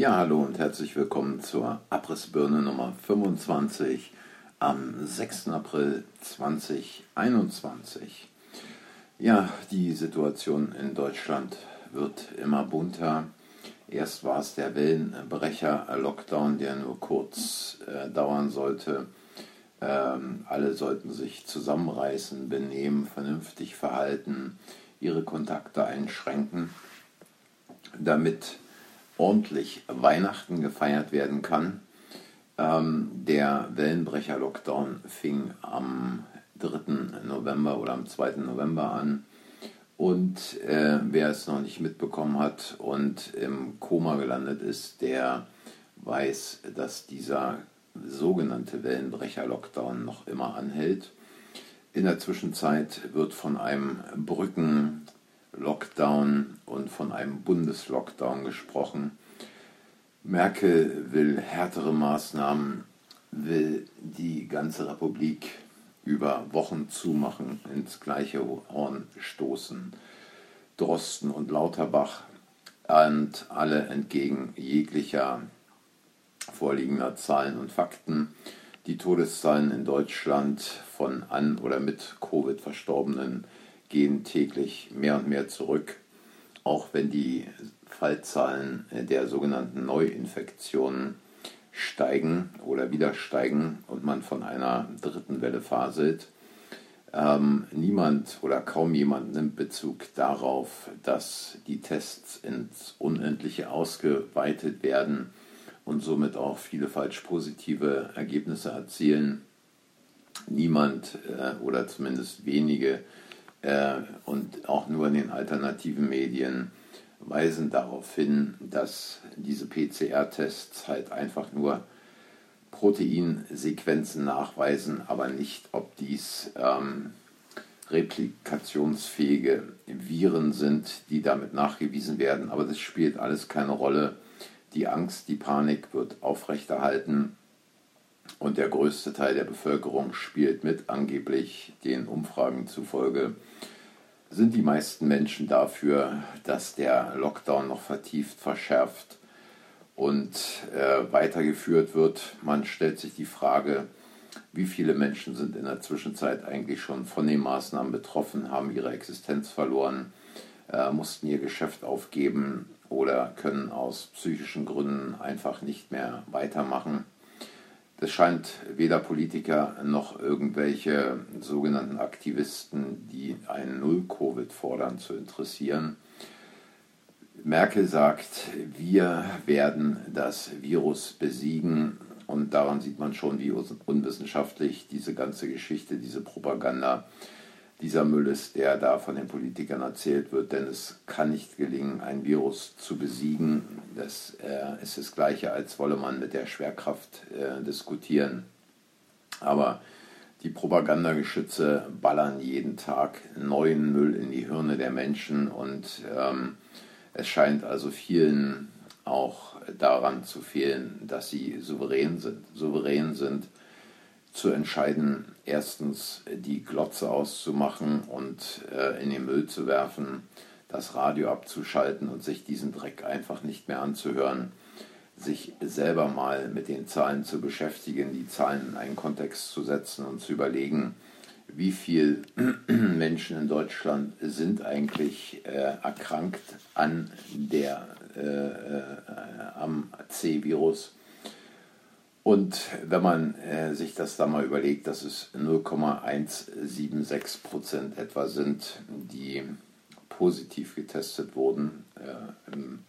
Ja, hallo und herzlich willkommen zur Abrissbirne Nummer 25 am 6. April 2021. Ja, die Situation in Deutschland wird immer bunter. Erst war es der Wellenbrecher-Lockdown, der nur kurz äh, dauern sollte. Ähm, alle sollten sich zusammenreißen, benehmen, vernünftig verhalten, ihre Kontakte einschränken, damit ordentlich Weihnachten gefeiert werden kann. Ähm, der Wellenbrecher-Lockdown fing am 3. November oder am 2. November an. Und äh, wer es noch nicht mitbekommen hat und im Koma gelandet ist, der weiß, dass dieser sogenannte Wellenbrecher-Lockdown noch immer anhält. In der Zwischenzeit wird von einem Brücken-Lockdown und von einem Bundeslockdown gesprochen. Merkel will härtere Maßnahmen, will die ganze Republik über Wochen zumachen, ins gleiche Horn stoßen. Drosten und Lauterbach und alle entgegen jeglicher vorliegender Zahlen und Fakten. Die Todeszahlen in Deutschland von an oder mit Covid Verstorbenen gehen täglich mehr und mehr zurück, auch wenn die Fallzahlen der sogenannten Neuinfektionen steigen oder wieder steigen und man von einer dritten Welle faselt. Ähm, niemand oder kaum jemand nimmt Bezug darauf, dass die Tests ins Unendliche ausgeweitet werden und somit auch viele falsch positive Ergebnisse erzielen. Niemand äh, oder zumindest wenige und auch nur in den alternativen Medien weisen darauf hin, dass diese PCR-Tests halt einfach nur Proteinsequenzen nachweisen, aber nicht, ob dies ähm, replikationsfähige Viren sind, die damit nachgewiesen werden. Aber das spielt alles keine Rolle. Die Angst, die Panik wird aufrechterhalten und der größte Teil der Bevölkerung spielt mit, angeblich den Umfragen zufolge sind die meisten Menschen dafür, dass der Lockdown noch vertieft, verschärft und äh, weitergeführt wird. Man stellt sich die Frage, wie viele Menschen sind in der Zwischenzeit eigentlich schon von den Maßnahmen betroffen, haben ihre Existenz verloren, äh, mussten ihr Geschäft aufgeben oder können aus psychischen Gründen einfach nicht mehr weitermachen. Das scheint weder Politiker noch irgendwelche sogenannten Aktivisten, die einen Null-Covid fordern, zu interessieren. Merkel sagt, wir werden das Virus besiegen. Und daran sieht man schon, wie unwissenschaftlich diese ganze Geschichte, diese Propaganda dieser Müll ist, der da von den Politikern erzählt wird, denn es kann nicht gelingen, ein Virus zu besiegen. Das äh, ist das Gleiche, als wolle man mit der Schwerkraft äh, diskutieren. Aber die Propagandageschütze ballern jeden Tag neuen Müll in die Hirne der Menschen und ähm, es scheint also vielen auch daran zu fehlen, dass sie souverän sind. Souverän sind zu entscheiden, erstens die Glotze auszumachen und äh, in den Müll zu werfen, das Radio abzuschalten und sich diesen Dreck einfach nicht mehr anzuhören, sich selber mal mit den Zahlen zu beschäftigen, die Zahlen in einen Kontext zu setzen und zu überlegen, wie viele Menschen in Deutschland sind eigentlich äh, erkrankt an der, äh, äh, am C-Virus und wenn man äh, sich das da mal überlegt, dass es 0,176 Prozent etwa sind, die positiv getestet wurden äh, im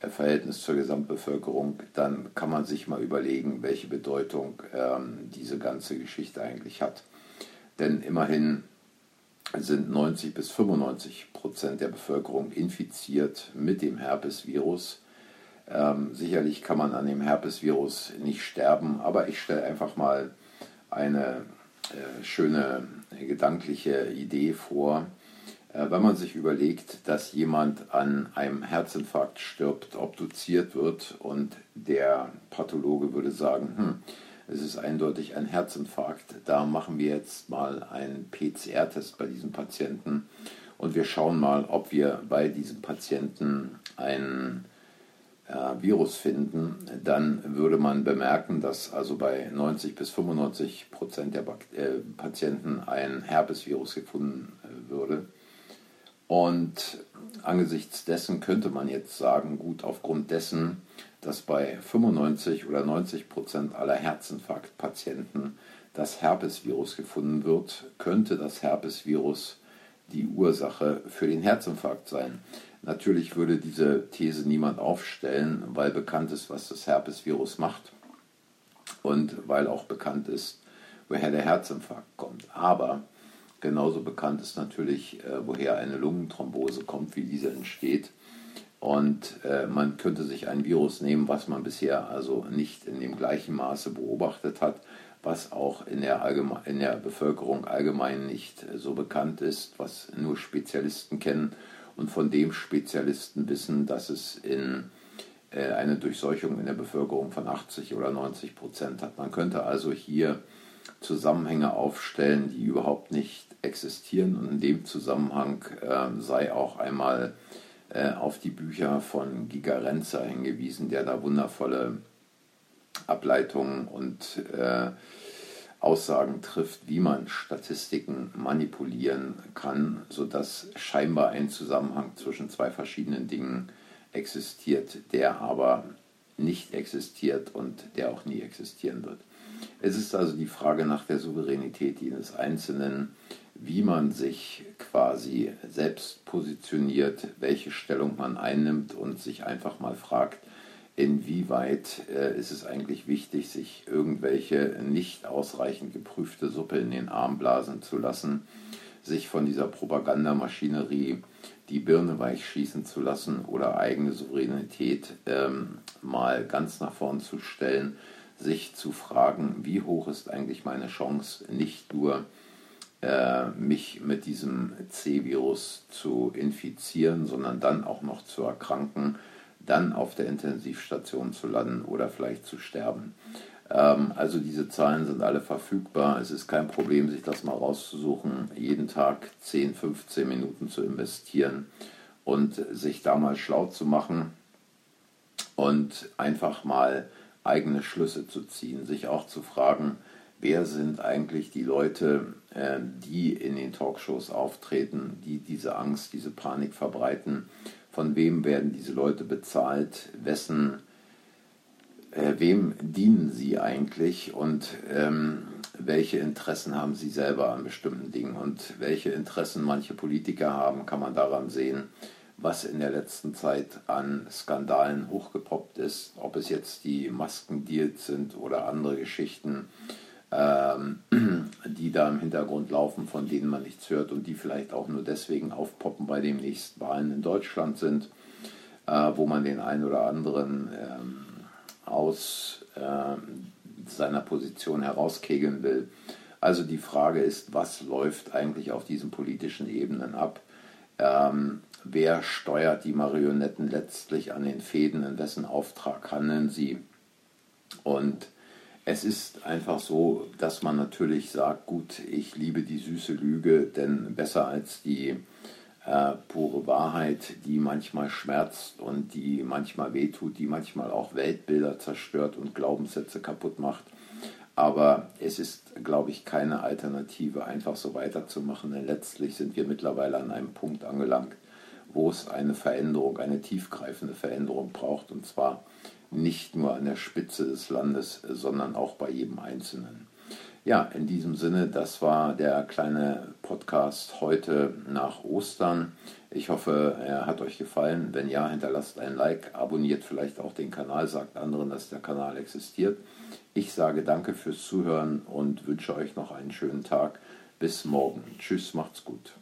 äh, Verhältnis zur Gesamtbevölkerung, dann kann man sich mal überlegen, welche Bedeutung ähm, diese ganze Geschichte eigentlich hat. Denn immerhin sind 90 bis 95 Prozent der Bevölkerung infiziert mit dem Herpesvirus. Ähm, sicherlich kann man an dem Herpesvirus nicht sterben, aber ich stelle einfach mal eine äh, schöne gedankliche Idee vor. Äh, wenn man sich überlegt, dass jemand an einem Herzinfarkt stirbt, obduziert wird und der Pathologe würde sagen, hm, es ist eindeutig ein Herzinfarkt, da machen wir jetzt mal einen PCR-Test bei diesem Patienten und wir schauen mal, ob wir bei diesem Patienten einen Virus finden, dann würde man bemerken, dass also bei 90 bis 95 Prozent der äh, Patienten ein Herpesvirus gefunden äh, würde. Und angesichts dessen könnte man jetzt sagen, gut, aufgrund dessen, dass bei 95 oder 90 Prozent aller Herzinfarktpatienten das Herpesvirus gefunden wird, könnte das Herpesvirus die Ursache für den Herzinfarkt sein. Natürlich würde diese These niemand aufstellen, weil bekannt ist, was das Herpesvirus macht und weil auch bekannt ist, woher der Herzinfarkt kommt. Aber genauso bekannt ist natürlich, äh, woher eine Lungenthrombose kommt, wie diese entsteht. Und äh, man könnte sich ein Virus nehmen, was man bisher also nicht in dem gleichen Maße beobachtet hat, was auch in der, Allgeme in der Bevölkerung allgemein nicht so bekannt ist, was nur Spezialisten kennen und von dem Spezialisten wissen, dass es in äh, eine Durchseuchung in der Bevölkerung von 80 oder 90 Prozent hat. Man könnte also hier Zusammenhänge aufstellen, die überhaupt nicht existieren und in dem Zusammenhang äh, sei auch einmal äh, auf die Bücher von Giga Renzer hingewiesen, der da wundervolle Ableitungen und äh, Aussagen trifft, wie man Statistiken manipulieren kann, sodass scheinbar ein Zusammenhang zwischen zwei verschiedenen Dingen existiert, der aber nicht existiert und der auch nie existieren wird. Es ist also die Frage nach der Souveränität jedes Einzelnen, wie man sich quasi selbst positioniert, welche Stellung man einnimmt und sich einfach mal fragt, inwieweit äh, ist es eigentlich wichtig, sich irgendwelche nicht ausreichend geprüfte Suppe in den Arm blasen zu lassen, sich von dieser Propagandamaschinerie die Birne weich schießen zu lassen oder eigene Souveränität ähm, mal ganz nach vorn zu stellen, sich zu fragen, wie hoch ist eigentlich meine Chance, nicht nur äh, mich mit diesem C-Virus zu infizieren, sondern dann auch noch zu erkranken dann auf der Intensivstation zu landen oder vielleicht zu sterben. Ähm, also diese Zahlen sind alle verfügbar. Es ist kein Problem, sich das mal rauszusuchen, jeden Tag 10, 15 Minuten zu investieren und sich da mal schlau zu machen und einfach mal eigene Schlüsse zu ziehen, sich auch zu fragen, wer sind eigentlich die Leute, äh, die in den Talkshows auftreten, die diese Angst, diese Panik verbreiten von wem werden diese Leute bezahlt, wessen, äh, wem dienen sie eigentlich und ähm, welche Interessen haben sie selber an bestimmten Dingen und welche Interessen manche Politiker haben, kann man daran sehen, was in der letzten Zeit an Skandalen hochgepoppt ist, ob es jetzt die Maskendeals sind oder andere Geschichten. ähm, die da im Hintergrund laufen, von denen man nichts hört und die vielleicht auch nur deswegen aufpoppen, bei den nächsten Wahlen in Deutschland sind, äh, wo man den einen oder anderen ähm, aus äh, seiner Position herauskegeln will. Also die Frage ist, was läuft eigentlich auf diesen politischen Ebenen ab? Ähm, wer steuert die Marionetten letztlich an den Fäden, in wessen Auftrag handeln sie? Und es ist einfach so, dass man natürlich sagt, gut, ich liebe die süße Lüge, denn besser als die äh, pure Wahrheit, die manchmal schmerzt und die manchmal wehtut, die manchmal auch Weltbilder zerstört und Glaubenssätze kaputt macht. Aber es ist, glaube ich, keine Alternative, einfach so weiterzumachen, denn letztlich sind wir mittlerweile an einem Punkt angelangt, wo es eine Veränderung, eine tiefgreifende Veränderung braucht, und zwar nicht nur an der Spitze des Landes, sondern auch bei jedem Einzelnen. Ja, in diesem Sinne, das war der kleine Podcast heute nach Ostern. Ich hoffe, er hat euch gefallen. Wenn ja, hinterlasst ein Like, abonniert vielleicht auch den Kanal, sagt anderen, dass der Kanal existiert. Ich sage danke fürs Zuhören und wünsche euch noch einen schönen Tag. Bis morgen. Tschüss, macht's gut.